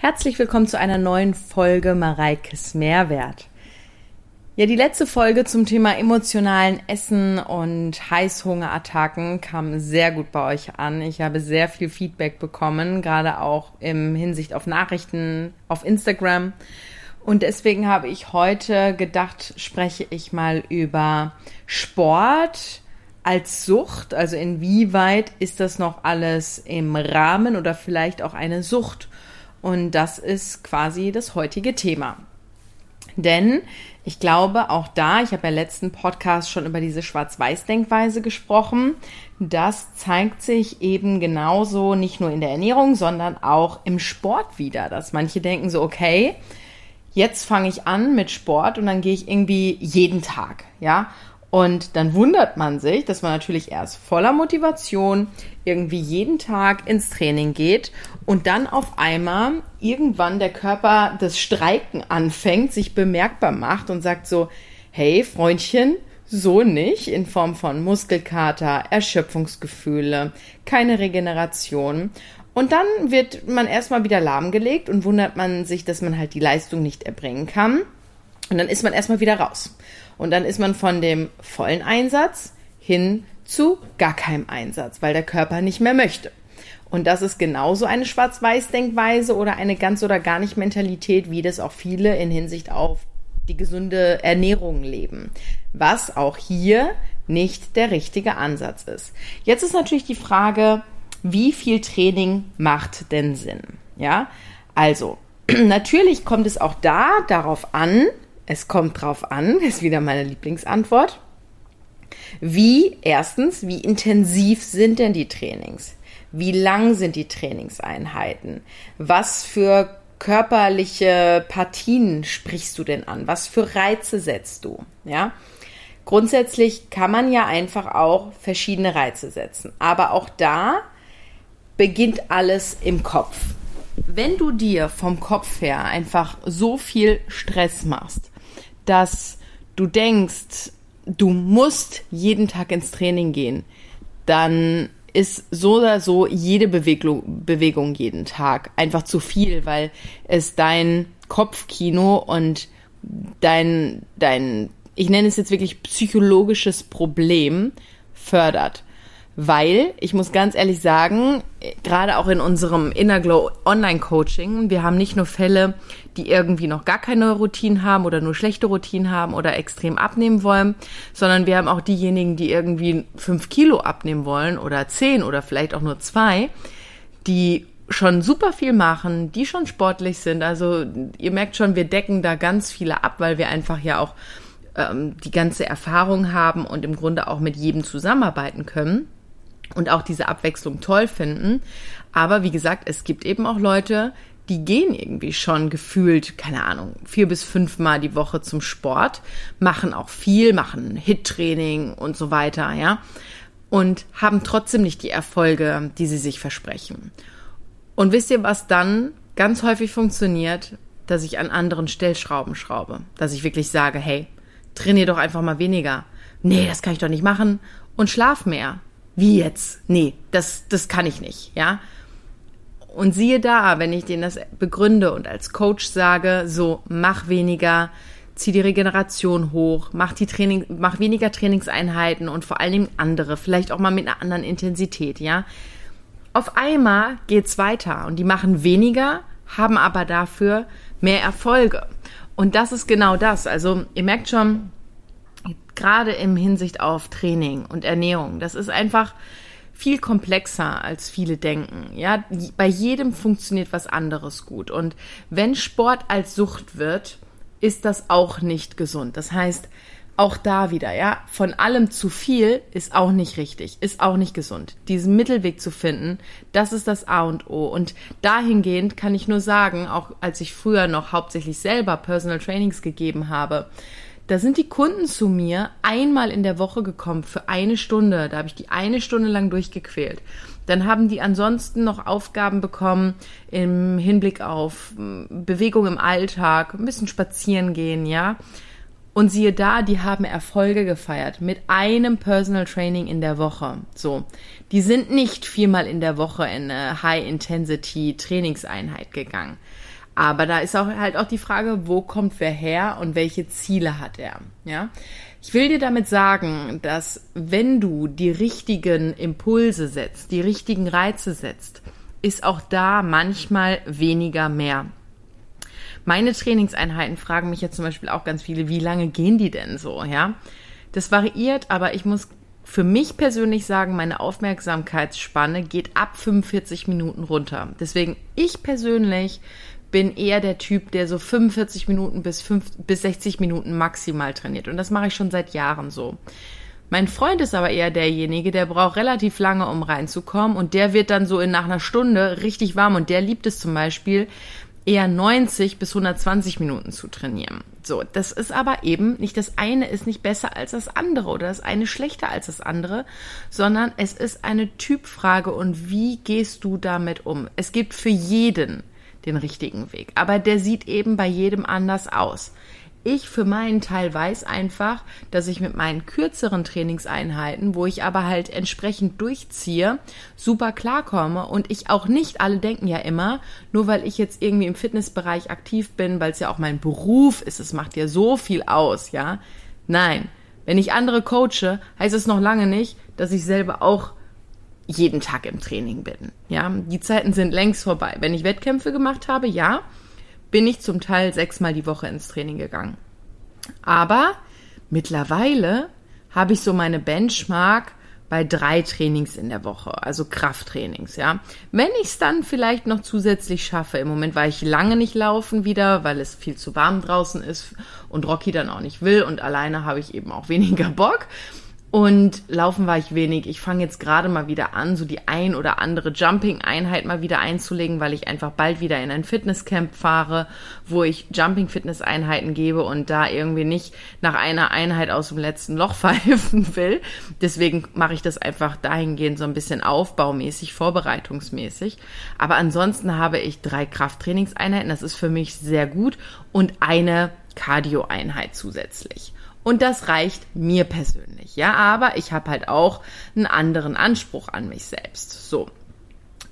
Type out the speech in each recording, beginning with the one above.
Herzlich willkommen zu einer neuen Folge Mareikes Mehrwert. Ja, die letzte Folge zum Thema emotionalen Essen und Heißhungerattacken kam sehr gut bei euch an. Ich habe sehr viel Feedback bekommen, gerade auch im Hinsicht auf Nachrichten auf Instagram. Und deswegen habe ich heute gedacht, spreche ich mal über Sport als Sucht. Also inwieweit ist das noch alles im Rahmen oder vielleicht auch eine Sucht? Und das ist quasi das heutige Thema. Denn ich glaube, auch da, ich habe ja letzten Podcast schon über diese Schwarz-Weiß-Denkweise gesprochen, das zeigt sich eben genauso nicht nur in der Ernährung, sondern auch im Sport wieder, dass manche denken so, okay, jetzt fange ich an mit Sport und dann gehe ich irgendwie jeden Tag, ja. Und dann wundert man sich, dass man natürlich erst voller Motivation irgendwie jeden Tag ins Training geht und dann auf einmal irgendwann der Körper das Streiken anfängt, sich bemerkbar macht und sagt so, hey Freundchen, so nicht in Form von Muskelkater, Erschöpfungsgefühle, keine Regeneration. Und dann wird man erstmal wieder lahmgelegt und wundert man sich, dass man halt die Leistung nicht erbringen kann. Und dann ist man erstmal wieder raus. Und dann ist man von dem vollen Einsatz hin zu gar keinem Einsatz, weil der Körper nicht mehr möchte. Und das ist genauso eine Schwarz-Weiß-Denkweise oder eine ganz oder gar nicht Mentalität, wie das auch viele in Hinsicht auf die gesunde Ernährung leben. Was auch hier nicht der richtige Ansatz ist. Jetzt ist natürlich die Frage, wie viel Training macht denn Sinn? Ja, also natürlich kommt es auch da darauf an, es kommt drauf an, ist wieder meine Lieblingsantwort. Wie, erstens, wie intensiv sind denn die Trainings? Wie lang sind die Trainingseinheiten? Was für körperliche Partien sprichst du denn an? Was für Reize setzt du? Ja? Grundsätzlich kann man ja einfach auch verschiedene Reize setzen. Aber auch da beginnt alles im Kopf. Wenn du dir vom Kopf her einfach so viel Stress machst, dass du denkst, du musst jeden Tag ins Training gehen, dann ist so oder so jede Bewegung, Bewegung jeden Tag. Einfach zu viel, weil es dein Kopfkino und dein, dein, ich nenne es jetzt wirklich psychologisches Problem fördert weil ich muss ganz ehrlich sagen, gerade auch in unserem Inner Glow Online Coaching, wir haben nicht nur Fälle, die irgendwie noch gar keine Routinen haben oder nur schlechte Routinen haben oder extrem abnehmen wollen, sondern wir haben auch diejenigen, die irgendwie fünf Kilo abnehmen wollen oder zehn oder vielleicht auch nur zwei, die schon super viel machen, die schon sportlich sind. Also ihr merkt schon, wir decken da ganz viele ab, weil wir einfach ja auch ähm, die ganze Erfahrung haben und im Grunde auch mit jedem zusammenarbeiten können und auch diese Abwechslung toll finden. Aber wie gesagt, es gibt eben auch Leute, die gehen irgendwie schon gefühlt, keine Ahnung, vier bis fünfmal die Woche zum Sport, machen auch viel, machen Hit-Training und so weiter, ja, und haben trotzdem nicht die Erfolge, die sie sich versprechen. Und wisst ihr, was dann ganz häufig funktioniert? Dass ich an anderen Stellschrauben schraube. Dass ich wirklich sage, hey, trainier doch einfach mal weniger. Nee, das kann ich doch nicht machen. Und schlaf mehr wie jetzt? Nee, das, das kann ich nicht, ja. Und siehe da, wenn ich denen das begründe und als Coach sage, so mach weniger, zieh die Regeneration hoch, mach die Training, mach weniger Trainingseinheiten und vor allen Dingen andere, vielleicht auch mal mit einer anderen Intensität, ja. Auf einmal geht's weiter und die machen weniger, haben aber dafür mehr Erfolge. Und das ist genau das. Also ihr merkt schon, gerade im Hinsicht auf Training und Ernährung. Das ist einfach viel komplexer als viele denken. Ja, bei jedem funktioniert was anderes gut. Und wenn Sport als Sucht wird, ist das auch nicht gesund. Das heißt, auch da wieder, ja, von allem zu viel ist auch nicht richtig, ist auch nicht gesund. Diesen Mittelweg zu finden, das ist das A und O. Und dahingehend kann ich nur sagen, auch als ich früher noch hauptsächlich selber Personal Trainings gegeben habe, da sind die Kunden zu mir einmal in der Woche gekommen für eine Stunde. Da habe ich die eine Stunde lang durchgequält. Dann haben die ansonsten noch Aufgaben bekommen im Hinblick auf hm, Bewegung im Alltag, ein bisschen spazieren gehen, ja. Und siehe da, die haben Erfolge gefeiert mit einem Personal Training in der Woche. So. Die sind nicht viermal in der Woche in eine High-Intensity Trainingseinheit gegangen. Aber da ist auch halt auch die Frage, wo kommt wer her und welche Ziele hat er, ja? Ich will dir damit sagen, dass wenn du die richtigen Impulse setzt, die richtigen Reize setzt, ist auch da manchmal weniger mehr. Meine Trainingseinheiten fragen mich jetzt zum Beispiel auch ganz viele, wie lange gehen die denn so, ja? Das variiert, aber ich muss für mich persönlich sagen, meine Aufmerksamkeitsspanne geht ab 45 Minuten runter. Deswegen, ich persönlich bin eher der Typ, der so 45 Minuten bis, 5, bis 60 Minuten maximal trainiert. Und das mache ich schon seit Jahren so. Mein Freund ist aber eher derjenige, der braucht relativ lange, um reinzukommen. Und der wird dann so in nach einer Stunde richtig warm. Und der liebt es zum Beispiel, eher 90 bis 120 Minuten zu trainieren. So, das ist aber eben nicht das eine ist nicht besser als das andere oder das eine schlechter als das andere, sondern es ist eine Typfrage und wie gehst du damit um? Es gibt für jeden den richtigen Weg, aber der sieht eben bei jedem anders aus. Ich für meinen Teil weiß einfach, dass ich mit meinen kürzeren Trainingseinheiten, wo ich aber halt entsprechend durchziehe, super klarkomme und ich auch nicht, alle denken ja immer, nur weil ich jetzt irgendwie im Fitnessbereich aktiv bin, weil es ja auch mein Beruf ist, es macht ja so viel aus, ja. Nein, wenn ich andere coache, heißt es noch lange nicht, dass ich selber auch jeden Tag im Training bin. Ja, die Zeiten sind längst vorbei. Wenn ich Wettkämpfe gemacht habe, ja, bin ich zum Teil sechsmal die Woche ins Training gegangen. Aber mittlerweile habe ich so meine Benchmark bei drei Trainings in der Woche, also Krafttrainings, ja. Wenn ich es dann vielleicht noch zusätzlich schaffe, im Moment war ich lange nicht laufen wieder, weil es viel zu warm draußen ist und Rocky dann auch nicht will und alleine habe ich eben auch weniger Bock. Und laufen war ich wenig. Ich fange jetzt gerade mal wieder an, so die ein oder andere Jumping-Einheit mal wieder einzulegen, weil ich einfach bald wieder in ein Fitnesscamp fahre, wo ich Jumping-Fitness-Einheiten gebe und da irgendwie nicht nach einer Einheit aus dem letzten Loch pfeifen will. Deswegen mache ich das einfach dahingehend so ein bisschen aufbaumäßig, vorbereitungsmäßig. Aber ansonsten habe ich drei Krafttrainingseinheiten. Das ist für mich sehr gut und eine Cardio-Einheit zusätzlich. Und das reicht mir persönlich, ja. Aber ich habe halt auch einen anderen Anspruch an mich selbst. So.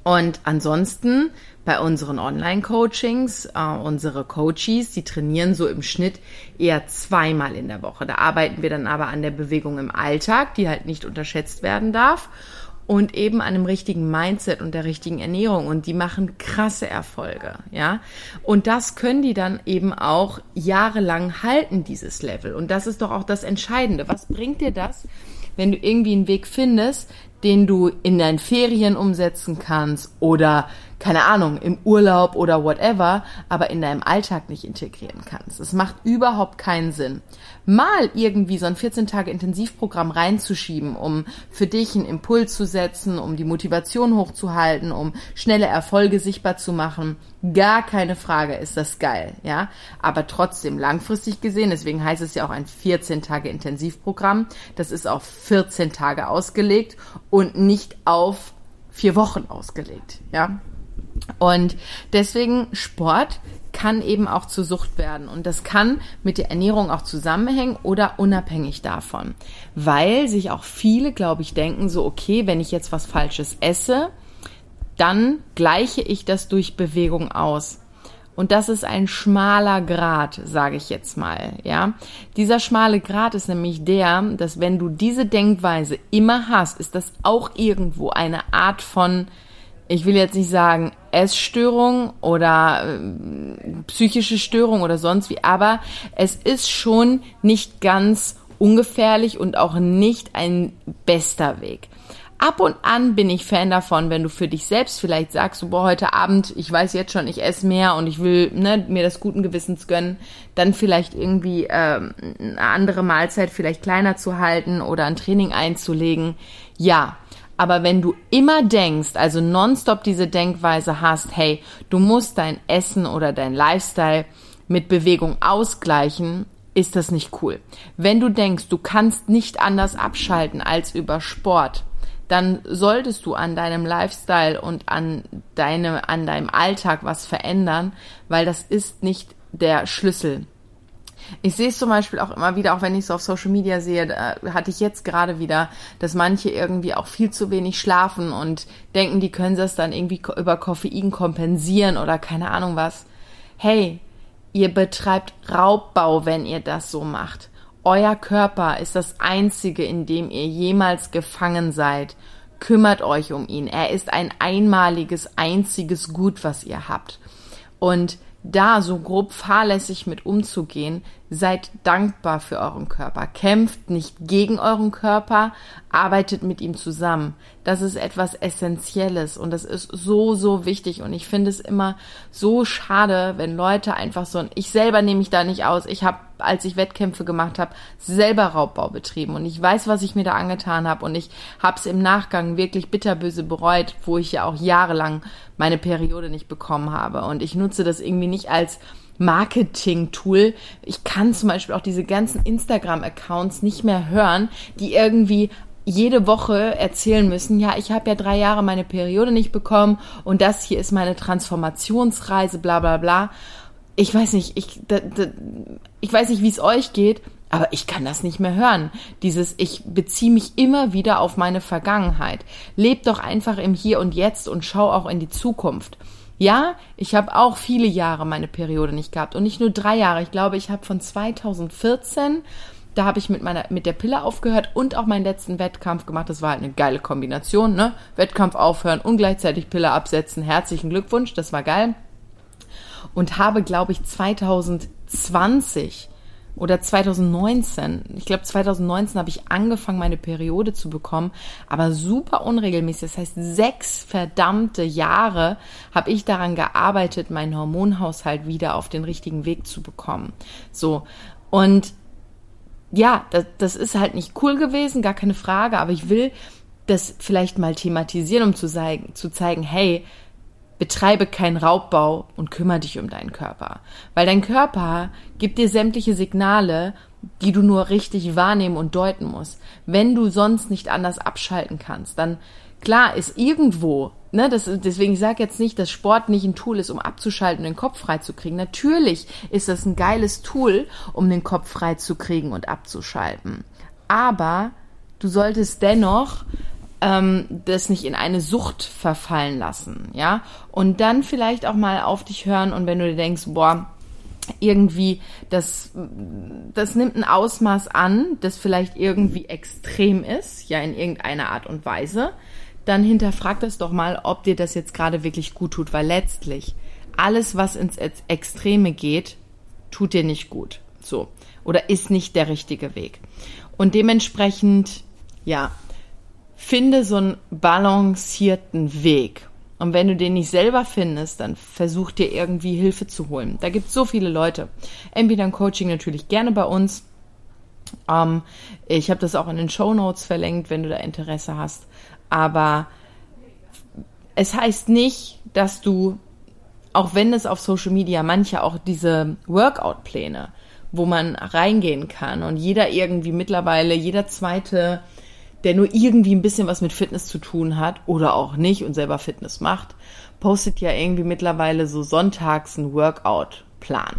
Und ansonsten bei unseren Online-Coachings, äh, unsere Coaches, die trainieren so im Schnitt eher zweimal in der Woche. Da arbeiten wir dann aber an der Bewegung im Alltag, die halt nicht unterschätzt werden darf und eben an einem richtigen Mindset und der richtigen Ernährung und die machen krasse Erfolge, ja. Und das können die dann eben auch jahrelang halten, dieses Level. Und das ist doch auch das Entscheidende. Was bringt dir das, wenn du irgendwie einen Weg findest, den du in deinen Ferien umsetzen kannst oder keine Ahnung, im Urlaub oder whatever, aber in deinem Alltag nicht integrieren kannst. Es macht überhaupt keinen Sinn. Mal irgendwie so ein 14 Tage Intensivprogramm reinzuschieben, um für dich einen Impuls zu setzen, um die Motivation hochzuhalten, um schnelle Erfolge sichtbar zu machen, gar keine Frage, ist das geil, ja. Aber trotzdem langfristig gesehen, deswegen heißt es ja auch ein 14 Tage Intensivprogramm, das ist auf 14 Tage ausgelegt und nicht auf vier Wochen ausgelegt, ja. Und deswegen Sport kann eben auch zur Sucht werden. Und das kann mit der Ernährung auch zusammenhängen oder unabhängig davon. Weil sich auch viele, glaube ich, denken so, okay, wenn ich jetzt was Falsches esse, dann gleiche ich das durch Bewegung aus. Und das ist ein schmaler Grad, sage ich jetzt mal, ja. Dieser schmale Grad ist nämlich der, dass wenn du diese Denkweise immer hast, ist das auch irgendwo eine Art von ich will jetzt nicht sagen Essstörung oder äh, psychische Störung oder sonst wie, aber es ist schon nicht ganz ungefährlich und auch nicht ein bester Weg. Ab und an bin ich Fan davon, wenn du für dich selbst vielleicht sagst, boah, heute Abend, ich weiß jetzt schon, ich esse mehr und ich will ne, mir das guten Gewissens gönnen, dann vielleicht irgendwie ähm, eine andere Mahlzeit vielleicht kleiner zu halten oder ein Training einzulegen. Ja, aber wenn du immer denkst, also nonstop diese Denkweise hast, hey, du musst dein Essen oder dein Lifestyle mit Bewegung ausgleichen, ist das nicht cool. Wenn du denkst, du kannst nicht anders abschalten als über Sport, dann solltest du an deinem Lifestyle und an deinem, an deinem Alltag was verändern, weil das ist nicht der Schlüssel. Ich sehe es zum Beispiel auch immer wieder, auch wenn ich so auf Social Media sehe, da hatte ich jetzt gerade wieder, dass manche irgendwie auch viel zu wenig schlafen und denken, die können das dann irgendwie über Koffein kompensieren oder keine Ahnung was. Hey, ihr betreibt Raubbau, wenn ihr das so macht. Euer Körper ist das einzige, in dem ihr jemals gefangen seid. Kümmert euch um ihn. Er ist ein einmaliges, einziges Gut, was ihr habt. Und da so grob fahrlässig mit umzugehen, seid dankbar für euren Körper. Kämpft nicht gegen euren Körper, arbeitet mit ihm zusammen. Das ist etwas Essentielles und das ist so, so wichtig. Und ich finde es immer so schade, wenn Leute einfach so, ich selber nehme mich da nicht aus. Ich habe, als ich Wettkämpfe gemacht habe, selber Raubbau betrieben und ich weiß, was ich mir da angetan habe und ich habe es im Nachgang wirklich bitterböse bereut, wo ich ja auch jahrelang meine Periode nicht bekommen habe. Und ich nutze das irgendwie nicht als Marketing-Tool. Ich kann zum Beispiel auch diese ganzen Instagram-Accounts nicht mehr hören, die irgendwie jede Woche erzählen müssen, ja, ich habe ja drei Jahre meine Periode nicht bekommen und das hier ist meine Transformationsreise, bla bla bla. Ich weiß nicht, ich, da, da, ich weiß nicht, wie es euch geht, aber ich kann das nicht mehr hören. Dieses, ich beziehe mich immer wieder auf meine Vergangenheit. Lebt doch einfach im Hier und Jetzt und schau auch in die Zukunft. Ja, ich habe auch viele Jahre meine Periode nicht gehabt und nicht nur drei Jahre. Ich glaube, ich habe von 2014, da habe ich mit meiner mit der Pille aufgehört und auch meinen letzten Wettkampf gemacht. Das war halt eine geile Kombination, ne? Wettkampf aufhören und gleichzeitig Pille absetzen. Herzlichen Glückwunsch, das war geil. Und habe, glaube ich, 2020 oder 2019, ich glaube 2019 habe ich angefangen, meine Periode zu bekommen, aber super unregelmäßig. Das heißt, sechs verdammte Jahre habe ich daran gearbeitet, meinen Hormonhaushalt wieder auf den richtigen Weg zu bekommen. So. Und ja, das, das ist halt nicht cool gewesen, gar keine Frage, aber ich will das vielleicht mal thematisieren, um zu, zeigen, zu zeigen, hey, Betreibe keinen Raubbau und kümmere dich um deinen Körper. Weil dein Körper gibt dir sämtliche Signale, die du nur richtig wahrnehmen und deuten musst. Wenn du sonst nicht anders abschalten kannst, dann klar ist irgendwo, ne, das, deswegen ich sage jetzt nicht, dass Sport nicht ein Tool ist, um abzuschalten und den Kopf frei zu kriegen. Natürlich ist das ein geiles Tool, um den Kopf frei zu kriegen und abzuschalten. Aber du solltest dennoch ähm, das nicht in eine Sucht verfallen lassen, ja. Und dann vielleicht auch mal auf dich hören und wenn du dir denkst, boah, irgendwie, das, das nimmt ein Ausmaß an, das vielleicht irgendwie extrem ist, ja, in irgendeiner Art und Weise, dann hinterfrag das doch mal, ob dir das jetzt gerade wirklich gut tut, weil letztlich alles, was ins Extreme geht, tut dir nicht gut. So. Oder ist nicht der richtige Weg. Und dementsprechend, ja, finde so einen balancierten Weg. Und wenn du den nicht selber findest, dann versuch dir irgendwie Hilfe zu holen. Da gibt es so viele Leute. Entweder ein Coaching natürlich gerne bei uns. Ähm, ich habe das auch in den Show Notes verlinkt, wenn du da Interesse hast. Aber es heißt nicht, dass du, auch wenn es auf Social Media manche auch diese Workout-Pläne, wo man reingehen kann und jeder irgendwie mittlerweile, jeder zweite der nur irgendwie ein bisschen was mit Fitness zu tun hat oder auch nicht und selber Fitness macht, postet ja irgendwie mittlerweile so sonntags einen Workout-Plan,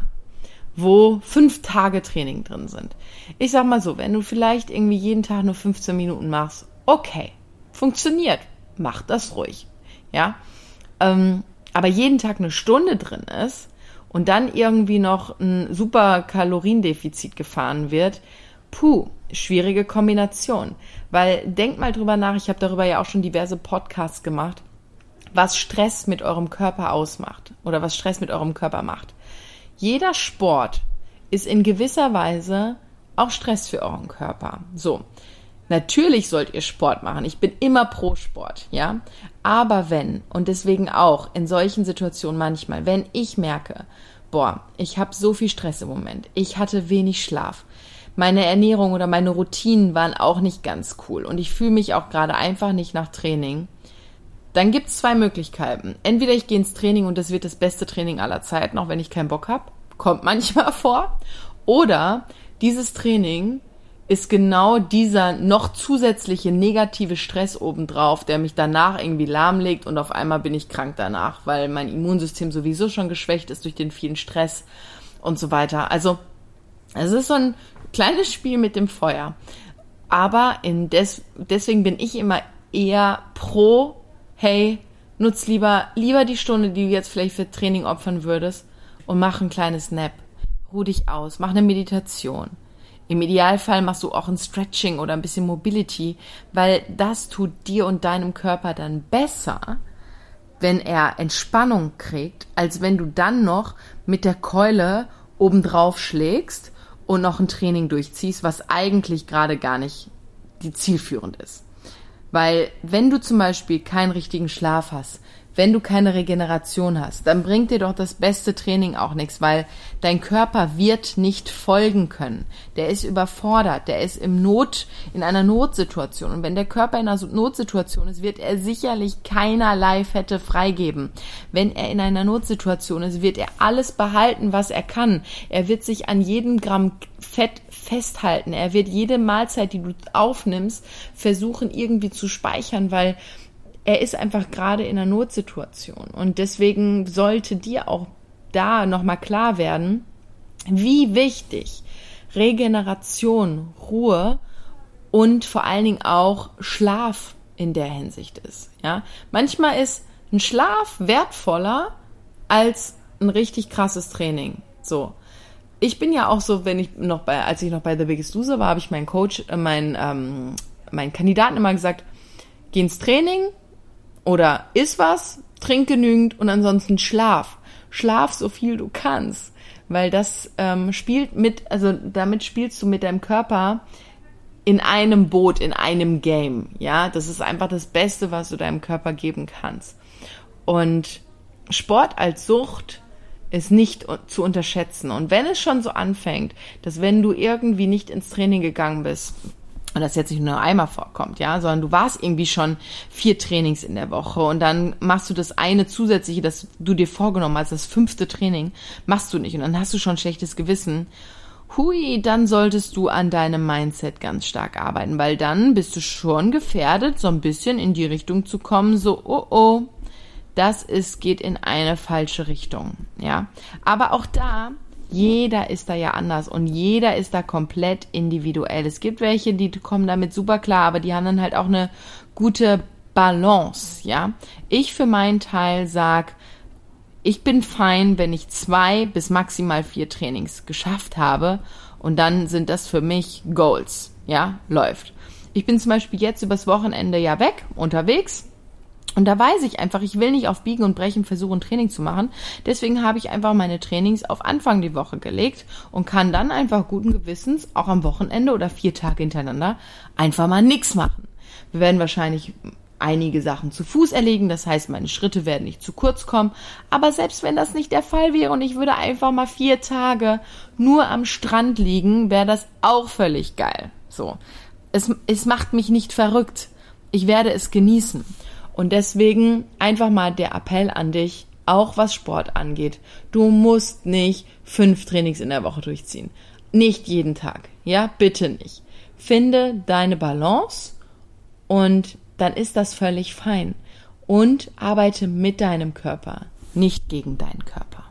wo fünf Tage Training drin sind. Ich sag mal so, wenn du vielleicht irgendwie jeden Tag nur 15 Minuten machst, okay, funktioniert, mach das ruhig, ja. Ähm, aber jeden Tag eine Stunde drin ist und dann irgendwie noch ein super Kaloriendefizit gefahren wird, puh, schwierige Kombination. Weil denkt mal drüber nach, ich habe darüber ja auch schon diverse Podcasts gemacht, was Stress mit eurem Körper ausmacht oder was Stress mit eurem Körper macht. Jeder Sport ist in gewisser Weise auch Stress für euren Körper. So. Natürlich sollt ihr Sport machen. Ich bin immer pro Sport, ja. Aber wenn, und deswegen auch in solchen Situationen manchmal, wenn ich merke, boah, ich habe so viel Stress im Moment, ich hatte wenig Schlaf, meine Ernährung oder meine Routinen waren auch nicht ganz cool und ich fühle mich auch gerade einfach nicht nach Training, dann gibt es zwei Möglichkeiten. Entweder ich gehe ins Training und das wird das beste Training aller Zeiten, auch wenn ich keinen Bock habe, kommt manchmal vor. Oder dieses Training ist genau dieser noch zusätzliche negative Stress obendrauf, der mich danach irgendwie lahmlegt und auf einmal bin ich krank danach, weil mein Immunsystem sowieso schon geschwächt ist durch den vielen Stress und so weiter. Also Es ist so ein kleines Spiel mit dem Feuer. Aber in des, deswegen bin ich immer eher pro, hey, nutz lieber, lieber die Stunde, die du jetzt vielleicht für Training opfern würdest und mach ein kleines Nap. Ruh dich aus, mach eine Meditation. Im Idealfall machst du auch ein Stretching oder ein bisschen Mobility, weil das tut dir und deinem Körper dann besser, wenn er Entspannung kriegt, als wenn du dann noch mit der Keule obendrauf schlägst und noch ein Training durchziehst, was eigentlich gerade gar nicht die zielführend ist. Weil wenn du zum Beispiel keinen richtigen Schlaf hast, wenn du keine Regeneration hast, dann bringt dir doch das beste Training auch nichts, weil dein Körper wird nicht folgen können. Der ist überfordert, der ist im Not, in einer Notsituation. Und wenn der Körper in einer Notsituation ist, wird er sicherlich keinerlei Fette freigeben. Wenn er in einer Notsituation ist, wird er alles behalten, was er kann. Er wird sich an jedem Gramm Fett festhalten. Er wird jede Mahlzeit, die du aufnimmst, versuchen irgendwie zu speichern, weil er ist einfach gerade in einer Notsituation. Und deswegen sollte dir auch da nochmal klar werden, wie wichtig Regeneration, Ruhe und vor allen Dingen auch Schlaf in der Hinsicht ist. Ja, manchmal ist ein Schlaf wertvoller als ein richtig krasses Training. So. Ich bin ja auch so, wenn ich noch bei, als ich noch bei The Biggest Loser war, habe ich meinen Coach, äh, meinen, ähm, meinen Kandidaten immer gesagt, geh ins Training, oder iss was, trink genügend und ansonsten schlaf. Schlaf so viel du kannst, weil das ähm, spielt mit, also damit spielst du mit deinem Körper in einem Boot, in einem Game. Ja, das ist einfach das Beste, was du deinem Körper geben kannst. Und Sport als Sucht ist nicht zu unterschätzen. Und wenn es schon so anfängt, dass wenn du irgendwie nicht ins Training gegangen bist, und das jetzt nicht nur einmal vorkommt, ja, sondern du warst irgendwie schon vier Trainings in der Woche und dann machst du das eine zusätzliche, das du dir vorgenommen hast, das fünfte Training, machst du nicht und dann hast du schon schlechtes Gewissen. Hui, dann solltest du an deinem Mindset ganz stark arbeiten, weil dann bist du schon gefährdet, so ein bisschen in die Richtung zu kommen, so, oh oh, das ist, geht in eine falsche Richtung, ja. Aber auch da jeder ist da ja anders und jeder ist da komplett individuell. Es gibt welche, die kommen damit super klar, aber die haben dann halt auch eine gute Balance, ja. Ich für meinen Teil sag, ich bin fein, wenn ich zwei bis maximal vier Trainings geschafft habe und dann sind das für mich Goals, ja, läuft. Ich bin zum Beispiel jetzt übers Wochenende ja weg, unterwegs, und da weiß ich einfach, ich will nicht auf Biegen und Brechen versuchen, Training zu machen. Deswegen habe ich einfach meine Trainings auf Anfang die Woche gelegt und kann dann einfach guten Gewissens, auch am Wochenende oder vier Tage hintereinander, einfach mal nichts machen. Wir werden wahrscheinlich einige Sachen zu Fuß erlegen, das heißt, meine Schritte werden nicht zu kurz kommen. Aber selbst wenn das nicht der Fall wäre und ich würde einfach mal vier Tage nur am Strand liegen, wäre das auch völlig geil. So. Es, es macht mich nicht verrückt. Ich werde es genießen. Und deswegen einfach mal der Appell an dich, auch was Sport angeht. Du musst nicht fünf Trainings in der Woche durchziehen. Nicht jeden Tag. Ja, bitte nicht. Finde deine Balance und dann ist das völlig fein. Und arbeite mit deinem Körper, nicht gegen deinen Körper.